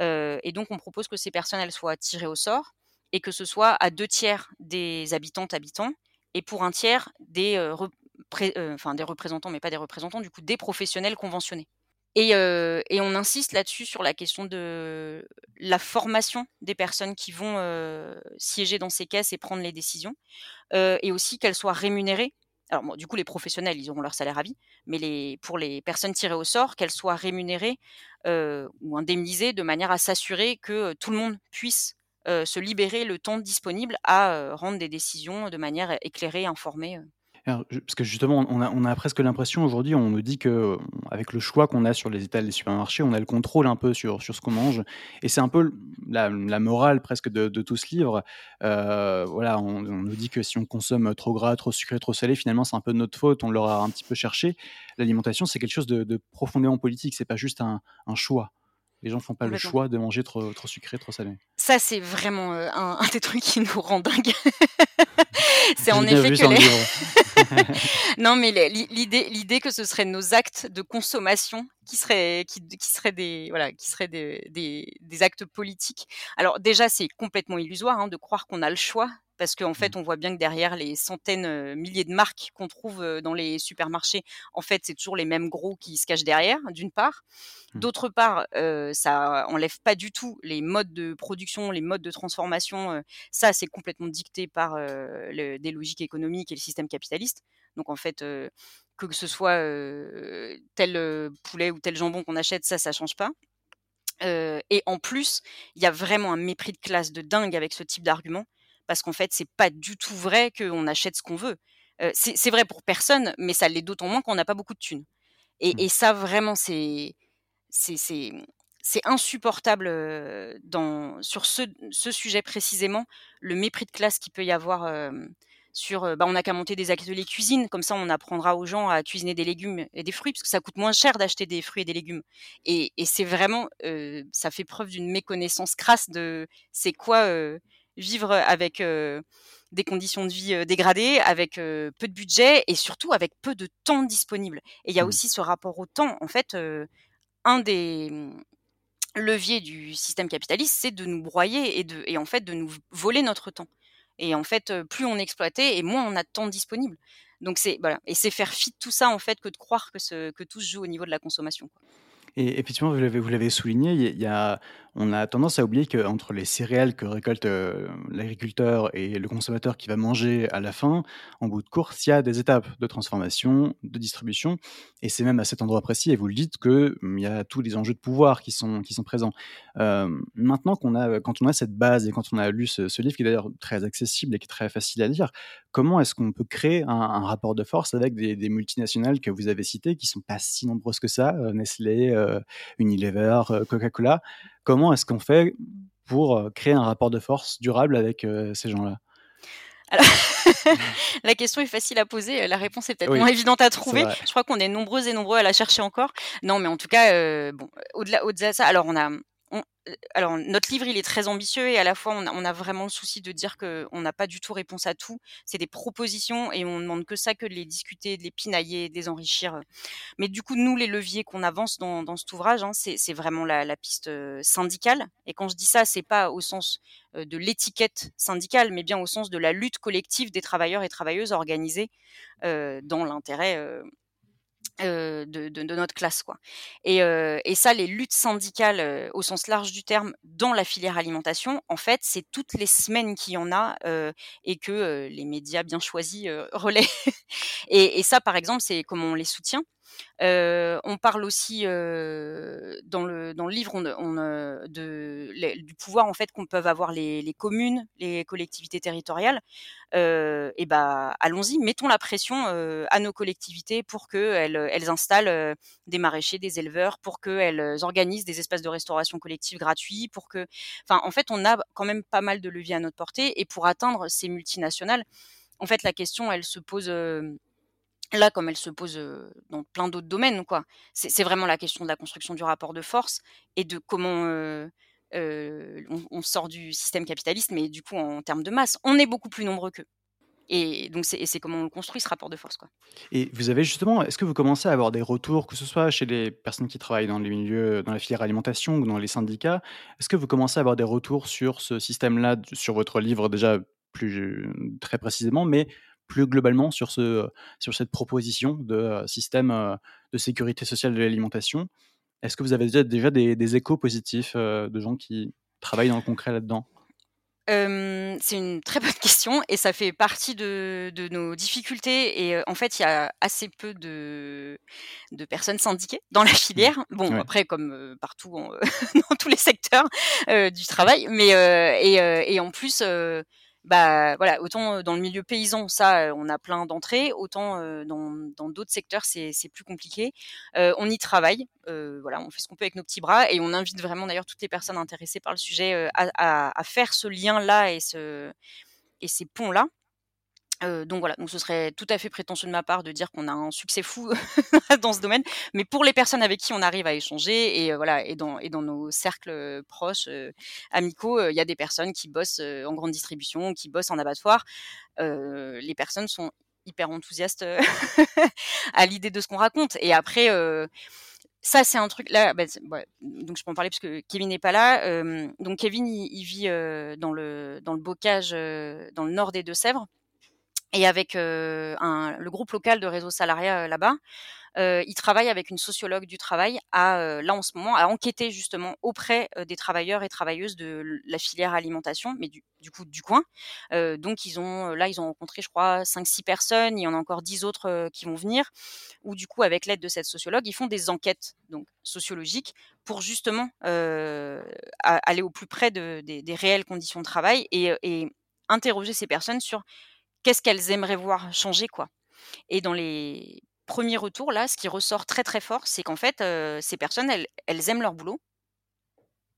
et donc on propose que ces personnes soient tirées au sort, et que ce soit à deux tiers des habitantes habitants, et pour un tiers des représentants, mais pas des représentants, du coup des professionnels conventionnés. Et, on insiste là-dessus sur la question de la formation des personnes qui vont siéger dans ces caisses et prendre les décisions, et aussi qu'elles soient rémunérées. Du coup, les professionnels, ils auront leur salaire à vie, mais pour les personnes tirées au sort, qu'elles soient rémunérées ou indemnisées de manière à s'assurer que tout le monde puisse se libérer le temps disponible à rendre des décisions de manière éclairée, informée parce que justement, on a, on a presque l'impression aujourd'hui, on nous dit que avec le choix qu'on a sur les étals des supermarchés, on a le contrôle un peu sur, sur ce qu'on mange. Et c'est un peu la, la, morale presque de, de tout ce livre. Euh, voilà, on, nous dit que si on consomme trop gras, trop sucré, trop salé, finalement, c'est un peu de notre faute. On l'aura un petit peu cherché. L'alimentation, c'est quelque chose de, de profondément politique. C'est pas juste un, un choix. Les gens font pas le choix de manger trop, trop sucré, trop salé. Ça, c'est vraiment euh, un, un, des trucs qui nous rend dingue. c'est en effet que les... non, mais l'idée, l'idée que ce serait nos actes de consommation qui seraient, qui, qui seraient des, voilà, qui seraient des, des, des actes politiques. Alors déjà, c'est complètement illusoire hein, de croire qu'on a le choix parce qu'en fait, mmh. on voit bien que derrière les centaines, milliers de marques qu'on trouve dans les supermarchés, en fait, c'est toujours les mêmes gros qui se cachent derrière, d'une part. Mmh. D'autre part, ça enlève pas du tout les modes de production, les modes de transformation. ça, c'est complètement dicté par des logiques économiques et le système capitaliste. Donc, en fait, que ce soit tel poulet ou tel jambon qu'on achète, ça, ça change pas. et en plus, il y a vraiment un mépris de classe de dingue avec ce type d'argument parce qu'en fait, c'est pas du tout vrai qu'on achète ce qu'on veut. c'est vrai pour personne, mais ça l'est d'autant moins qu'on n'a pas beaucoup de thunes. Et, mmh. ça, vraiment, c'est c'est insupportable dans, sur ce, ce, sujet précisément, le mépris de classe qu'il peut y avoir sur bah, on n'a qu'à monter des ateliers cuisine, comme ça on apprendra aux gens à cuisiner des légumes et des fruits, parce que ça coûte moins cher d'acheter des fruits et des légumes. Et, et c'est vraiment, ça fait preuve d'une méconnaissance crasse de c'est quoi vivre avec des conditions de vie dégradées, avec peu de budget et surtout avec peu de temps disponible. Et il y a mmh. aussi ce rapport au temps. En fait, un des mmh, leviers du système capitaliste, c'est de nous broyer et, de, et en fait de nous voler notre temps. Et en fait, plus on exploité et moins on a de temps disponible. Donc c'est voilà, et c'est faire fi de tout ça en fait que de croire que, que tout se joue au niveau de la consommation. Et effectivement, vous l'avez, vous l'avez souligné, il y a, on a tendance à oublier qu'entre les céréales que récolte l'agriculteur et le consommateur qui va manger à la fin, en bout de course, il y a des étapes de transformation, de distribution. Et c'est même à cet endroit précis, et vous le dites, qu'il mmh, y a tous les enjeux de pouvoir qui sont, qui sont présents. maintenant qu'on a, quand on a cette base et quand on a lu ce, livre, qui est d'ailleurs très accessible et qui est très facile à lire, comment est-ce qu'on peut créer un, rapport de force avec des, multinationales que vous avez citées, qui sont pas si nombreuses que ça, Nestlé, Unilever, Coca-Cola Comment est-ce qu'on fait pour créer un rapport de force durable avec ces gens-là? La question est facile à poser, la réponse est peut-être moins évidente à trouver. Je crois qu'on est nombreux et nombreux à la chercher encore. Non, mais en tout cas, bon, au-delà, au-delà de ça, alors on a, alors notre livre il est très ambitieux et à la fois on a, vraiment le souci de dire qu'on n'a pas du tout réponse à tout. C'est des propositions et on demande que ça, que de les discuter, de les pinailler, de les enrichir. Mais du coup nous les leviers qu'on avance dans, cet ouvrage, hein, c'est vraiment la, piste syndicale. Et quand je dis ça, c'est pas au sens de l'étiquette syndicale, mais bien au sens de la lutte collective des travailleurs et travailleuses organisés dans l'intérêt de, de, notre classe quoi. Et, et, ça, les luttes syndicales au sens large du terme dans la filière alimentation, en fait, c'est toutes les semaines qu'il y en a et que les médias bien choisis relaient. et, et, ça, par exemple, c'est comment on les soutient. On parle aussi dans, le, livre du pouvoir en fait qu'on peuvent avoir les, communes, les collectivités territoriales. et bah allons-y, mettons la pression à nos collectivités pour qu'elles elles installent des maraîchers, des éleveurs, pour qu'elles organisent des espaces de restauration collective gratuits, pour que, enfin en fait on a quand même pas mal de leviers à notre portée et pour atteindre ces multinationales, en fait la question elle se pose là, comme elle se pose dans plein d'autres domaines, quoi. C'est vraiment la question de la construction du rapport de force et de comment on, sort du système capitaliste, mais du coup, en termes de masse, on est beaucoup plus nombreux qu'eux. Et donc, c'est comment on construit ce rapport de force. Quoi. Et vous avez justement, est-ce que vous commencez à avoir des retours, que ce soit chez les personnes qui travaillent dans les milieux, dans la filière alimentation ou dans les syndicats, est-ce que vous commencez à avoir des retours sur ce système-là, sur votre livre déjà plus très précisément, mais plus globalement sur, ce, sur cette proposition de euh, système euh, de sécurité sociale de l'alimentation. Est-ce que vous avez déjà, déjà des, échos positifs euh, de gens qui travaillent dans le concret là-dedans? C'est une très bonne question et ça fait partie de, nos difficultés. Et en fait, il y a assez peu de, de personnes syndiquées dans la mmh. filière. Bon, après, comme partout dans tous les secteurs du travail, mais et, et, en plus, bah voilà, autant dans le milieu paysan, ça, on a plein d'entrées, autant dans d'autres secteurs, c'est plus compliqué. on y travaille, voilà, on fait ce qu'on peut avec nos petits bras et on invite vraiment d'ailleurs toutes les personnes intéressées par le sujet à, à, faire ce lien-là et, ce, et ces ponts-là donc voilà, donc ce serait tout à fait prétentieux de ma part de dire qu'on a un succès fou dans ce domaine, mais pour les personnes avec qui on arrive à échanger et voilà et dans et dans nos cercles proches amicaux, il y a des personnes qui bossent en grande distribution, qui bossent en abattoir. les personnes sont hyper enthousiastes à l'idée de ce qu'on raconte et après ça c'est un truc là bah, donc je peux en parler parce que Kevin n'est pas là donc Kevin il, vit dans le dans le bocage dans le nord des Deux-Sèvres et avec un, le groupe local de réseau salariat là-bas, euh, il travaille avec une sociologue du travail à là en ce moment à enquêter justement auprès des travailleurs et travailleuses de la filière alimentation, mais du, du coup du coin. Euh, donc ils ont là ils ont rencontré je crois 5-6 personnes, il y en a encore 10 autres qui vont venir. Où du coup avec l'aide de cette sociologue ils font des enquêtes donc sociologiques pour justement aller au plus près de, des, des, réelles conditions de travail et, et interroger ces personnes sur qu'est-ce qu'elles aimeraient voir changer, quoi. Et dans les premiers retours, là, ce qui ressort très très fort, c'est qu'en fait, ces personnes, elles, elles, aiment leur boulot.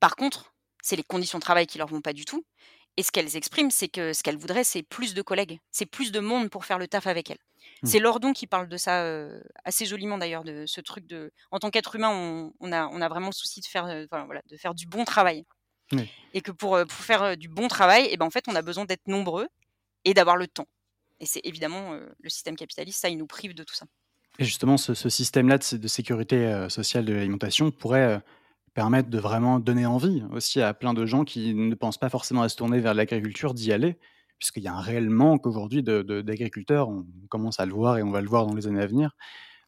Par contre, c'est les conditions de travail qui leur vont pas du tout. Et ce qu'elles expriment, c'est que ce qu'elles voudraient, c'est plus de collègues, c'est plus de monde pour faire le taf avec elles. Mmh. C'est Lordon qui parle de ça assez joliment d'ailleurs, de ce truc de, en tant qu'être humain, on, a, on, a, vraiment le souci de faire, voilà, de faire du bon travail. Et que pour, pour faire du bon travail, et eh ben en fait, on a besoin d'être nombreux et d'avoir le temps. Et c'est évidemment le système capitaliste, ça, il nous prive de tout ça. Et justement, ce, système-là de, sécurité sociale de l'alimentation pourrait permettre de vraiment donner envie aussi à plein de gens qui ne pensent pas forcément à se tourner vers l'agriculture d'y aller, puisqu'il y a un réel manque aujourd'hui d'agriculteurs. on commence à le voir et on va le voir dans les années à venir.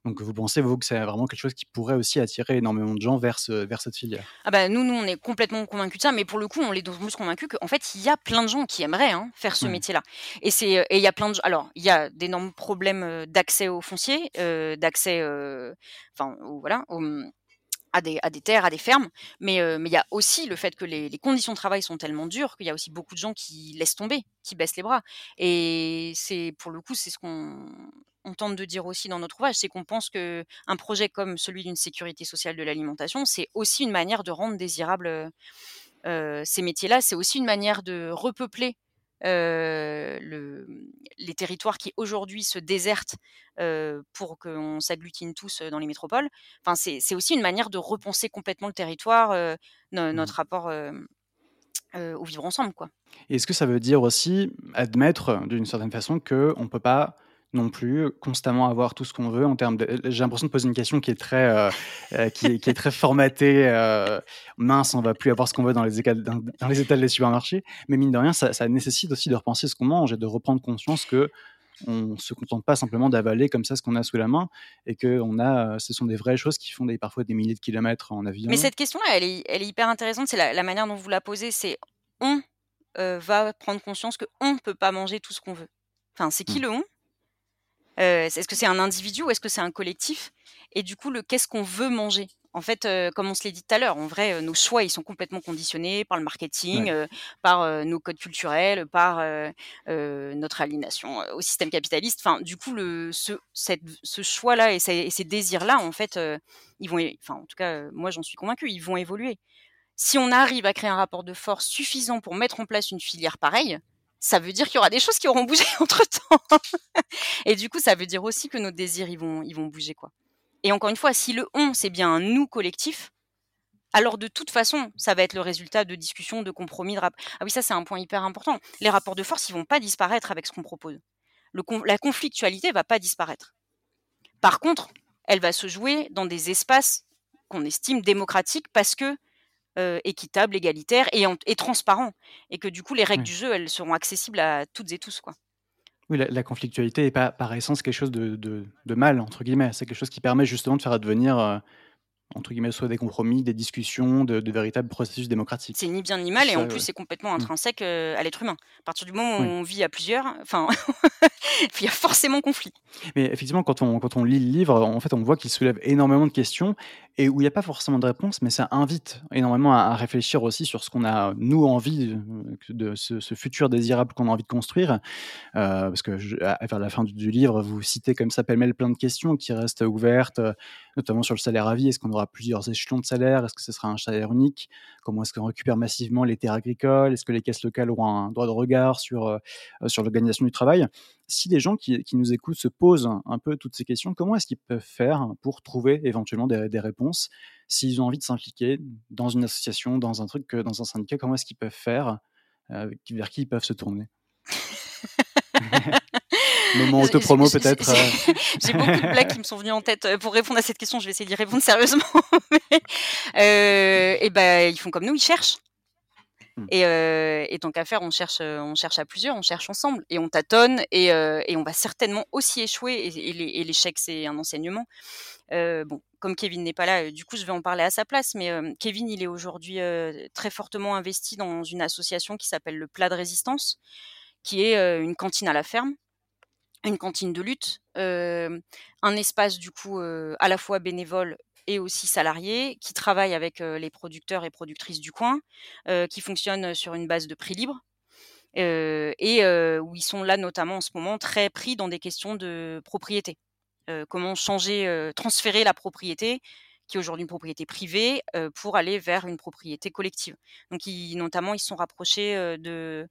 Donc vous pensez, vous, que c'est vraiment quelque chose qui pourrait aussi attirer énormément de gens vers, vers cette filière? Ah bah nous, nous, on est complètement convaincus de ça, mais pour le coup, on est d'autant plus convaincus qu'en fait, il y a plein de gens qui aimeraient hein, faire ce métier-là. Et c'est il y a plein de alors il y a d'énormes problèmes d'accès au foncier, d'accès, enfin voilà, à des, à des, terres, à des fermes, mais mais il y a aussi le fait que les, les, conditions de travail sont tellement dures qu'il y a aussi beaucoup de gens qui laissent tomber, qui baissent les bras. Et c'est pour le coup, c'est ce qu'on on tente de dire aussi dans notre ouvrage, c'est qu'on pense que un projet comme celui d'une sécurité sociale de l'alimentation, c'est aussi une manière de rendre désirables euh, ces métiers-là. C'est aussi une manière de repeupler euh, le, les territoires qui aujourd'hui se désertent euh, pour qu'on s'agglutine tous dans les métropoles. Enfin, c'est aussi une manière de repenser complètement le territoire, mmh notre rapport au vivre ensemble, quoi. Est-ce que ça veut dire aussi admettre d'une certaine façon qu'on ne peut pas non plus constamment avoir tout ce qu'on veut en termes de... J'ai l'impression de poser une question qui est très, euh, euh, qui, est, qui, est, très formatée. Euh, mince, on va plus avoir ce qu'on veut dans les, étals, dans, les étals des supermarchés. Mais mine de rien, ça, ça nécessite aussi de repenser ce qu'on mange et de reprendre conscience que on se contente pas simplement d'avaler comme ça ce qu'on a sous la main et que on a, ce sont des vraies choses qui font des, parfois des milliers de kilomètres en avion. Mais cette question-là, elle est, elle est hyper intéressante. C'est la, la, manière dont vous la posez. C'est on va prendre conscience que on peut pas manger tout ce qu'on veut. Enfin, c'est qui mmh. le on? Euh, est-ce que c'est un individu ou est-ce que c'est un collectif? Et du coup, le qu'est-ce qu'on veut manger? En fait, euh, comme on se l'est dit tout à l'heure, en vrai, euh, nos choix, ils sont complètement conditionnés par le marketing, par nos codes culturels, par notre aliénation au système capitaliste. Enfin, du coup, le, ce, ce choix-là et, ces, désirs-là, en fait, ils vont, enfin, en tout cas, moi, j'en suis convaincue, ils vont évoluer. Si on arrive à créer un rapport de force suffisant pour mettre en place une filière pareille, ça veut dire qu'il y aura des choses qui auront bougé entre temps. et du coup, ça veut dire aussi que nos désirs, ils vont, ils vont bouger, quoi. Et encore une fois, si le on, c'est bien un nous collectif, alors de toute façon, ça va être le résultat de discussions, de compromis, de Ah oui, ça c'est un point hyper important. Les rapports de force, ils vont pas disparaître avec ce qu'on propose. La conflictualité va pas disparaître. Par contre, elle va se jouer dans des espaces qu'on estime démocratiques parce que euh, équitable, égalitaire et, et, transparent. Et que du coup, les règles du jeu, elles seront accessibles à toutes et tous. Quoi. Oui, la, conflictualité n'est pas par essence quelque chose de, de, mal, entre guillemets. C'est quelque chose qui permet justement de faire advenir entre guillemets, soit des compromis, des discussions, de, véritables processus démocratiques. C'est ni bien ni mal, et en plus, c'est complètement mmh. intrinsèque euh, à l'être humain. À partir du moment où on vit à plusieurs, enfin, il y a forcément conflit. Mais effectivement, quand on, quand on lit le livre, en fait, on voit qu'il soulève énormément de questions, et où il n'y a pas forcément de réponse, mais ça invite énormément à, réfléchir aussi sur ce qu'on a, nous, envie de, ce, futur désirable qu'on a envie de construire. Euh, parce que je, à, vers la fin du, livre, vous citez comme ça pêle-mêle plein de questions qui restent ouvertes, notamment sur le salaire à vie. Est-ce qu'on aura plusieurs échelons de salaire Est-ce que ce sera un salaire unique? Comment est-ce qu'on récupère massivement les terres agricoles? Est-ce que les caisses locales auront un droit de regard sur, euh, sur l'organisation du travail? Si les gens qui, qui, nous écoutent se posent un peu toutes ces questions, comment est-ce qu'ils peuvent faire pour trouver éventuellement des, des réponses? S'ils ont envie de s'impliquer dans une association, dans un truc, dans un syndicat, comment est-ce qu'ils peuvent faire euh, Vers qui ils peuvent se tourner? Moment autopromo peut-être. Euh. J'ai beaucoup de blagues qui me sont venues en tête. Euh, pour répondre à cette question, je vais essayer d'y répondre sérieusement. euh, et ben, ils font comme nous, ils cherchent. Hmm. Et, euh, et, tant qu'à faire, on cherche, on cherche à plusieurs, on cherche ensemble et on tâtonne et, euh, et on va certainement aussi échouer. Et, l'échec, c'est un enseignement. Euh, bon, comme Kevin n'est pas là, du coup, je vais en parler à sa place. Mais Kevin, il est aujourd'hui très fortement investi dans une association qui s'appelle le Plat de Résistance, qui est une cantine à la ferme une cantine de lutte, un espace du coup à la fois bénévole et aussi salarié, qui travaille avec les producteurs et productrices du coin, qui fonctionne sur une base de prix libre. et où ils sont là notamment en ce moment très pris dans des questions de propriété. comment changer, transférer la propriété qui est aujourd'hui une propriété privée, pour aller vers une propriété collective. Donc, ils, notamment, ils se sont rapprochés de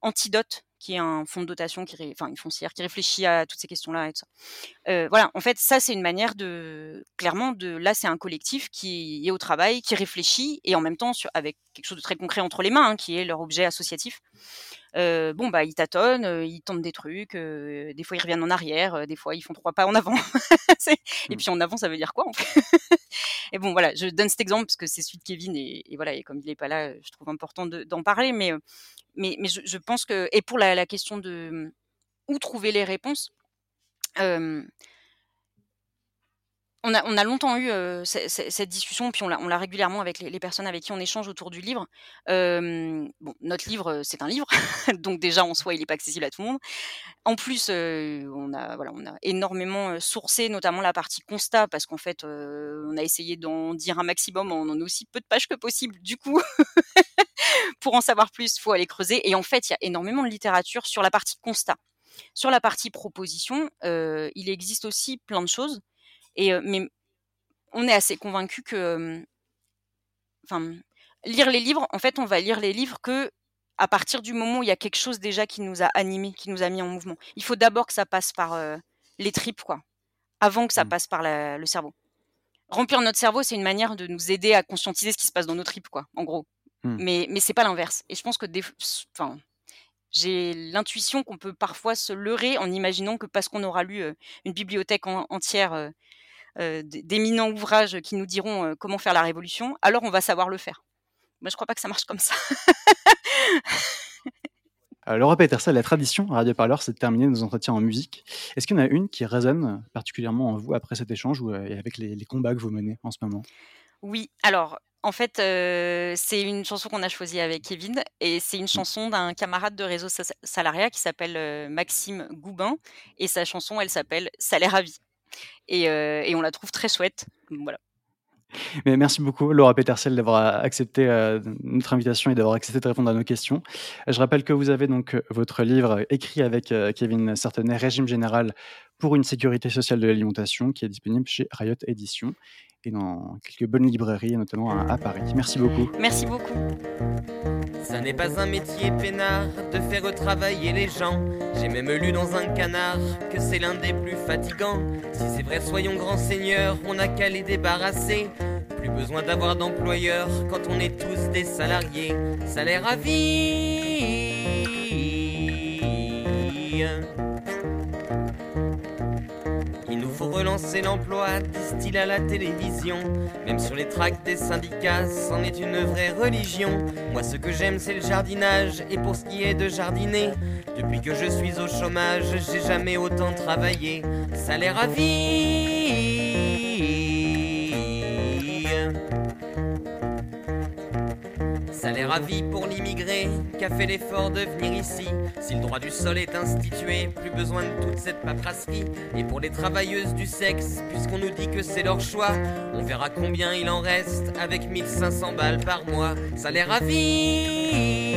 Antidote, qui est un fonds de dotation, qui, enfin une foncière, qui réfléchit à toutes ces questions-là et tout ça. Euh, voilà, en fait, ça c'est une manière de, clairement, de, là c'est un collectif qui est au travail, qui réfléchit et en même temps sur, avec quelque chose de très concret entre les mains, hein, qui est leur objet associatif. Euh, bon bah ils tâtonnent, euh, ils tentent des trucs, euh, des fois ils reviennent en arrière, des fois ils font trois pas en avant. et mmh. puis en avant ça veut dire quoi en fait? Et bon voilà, je donne cet exemple parce que c'est celui de Kevin et, et, voilà et comme il n'est pas là, je trouve important d'en parler, mais mais, mais je, je, pense que et pour la, la question de où trouver les réponses, on a, on a longtemps eu cette discussion, puis on l'a régulièrement avec les, personnes avec qui on échange autour du livre. bon, notre livre, c'est un livre, donc déjà en soi, il n'est pas accessible à tout le monde. En plus, on, a, voilà, on a énormément sourcé, notamment la partie constat, parce qu'en fait, on a essayé d'en dire un maximum en en aussi peu de pages que possible. Du coup, pour en savoir plus, il faut aller creuser. Et en fait, il y a énormément de littérature sur la partie constat. Sur la partie proposition, il existe aussi plein de choses et mais on est assez convaincu que, enfin, lire les livres, en fait, on va lire les livres que à partir du moment où il y a quelque chose déjà qui nous a animés, qui nous a mis en mouvement. Il faut d'abord que ça passe par les tripes, quoi, avant que ça mmh. passe par le cerveau. Remplir notre cerveau, c'est une manière de nous aider à conscientiser ce qui se passe dans nos tripes, quoi, en gros. Mmh. Mais, mais c'est pas l'inverse. Et je pense que des, enfin, j'ai l'intuition qu'on peut parfois se leurrer en imaginant que parce qu'on aura lu une bibliothèque entière euh, d'éminents ouvrages qui nous diront euh, comment faire la révolution, alors on va savoir le faire. Moi, je crois pas que ça marche comme ça. Euh, Laura Peterson, la tradition Radio Parleur, c'est de terminer nos entretiens en musique. Est-ce qu'il y en a une qui résonne particulièrement en vous après cet échange ou avec les, combats que vous menez en ce moment? Oui, alors en fait, c'est une chanson qu'on a choisie avec Kevin et c'est une mmh. chanson d'un camarade de réseau salariat qui s'appelle Maxime Goubin et sa chanson, elle s'appelle Salaire à vie et, on la trouve très chouette. Voilà. Mais merci beaucoup, Laura Petersel, d'avoir accepté notre invitation et d'avoir accepté de répondre à nos questions. Je rappelle que vous avez donc votre livre écrit avec Kevin Sartenet, Régime général pour une sécurité sociale de l'alimentation, qui est disponible chez Riot Éditions et dans quelques bonnes librairies, notamment à, Paris. Merci beaucoup. Merci beaucoup. Ça n'est pas un métier peinard de faire travailler les gens. J'ai même lu dans un canard que c'est l'un des plus fatigants. Si c'est vrai, soyons grands seigneurs, on n'a qu'à les débarrasser. Plus besoin d'avoir d'employeurs quand on est tous des salariés. Salaire à vie. Relancer l'emploi, disent-ils à la télévision. Même sur les tracts des syndicats, c'en est une vraie religion. Moi, ce que j'aime, c'est le jardinage. Et pour ce qui est de jardiner, depuis que je suis au chômage, j'ai jamais autant travaillé. Salaire à vie. Salaire à vie pour l'immigré qui a fait l'effort de venir ici. Si le droit du sol est institué, plus besoin de toute cette paperasserie. Et pour les travailleuses du sexe, puisqu'on nous dit que c'est leur choix, on verra combien il en reste avec 1500 balles par mois. Salaire à vie.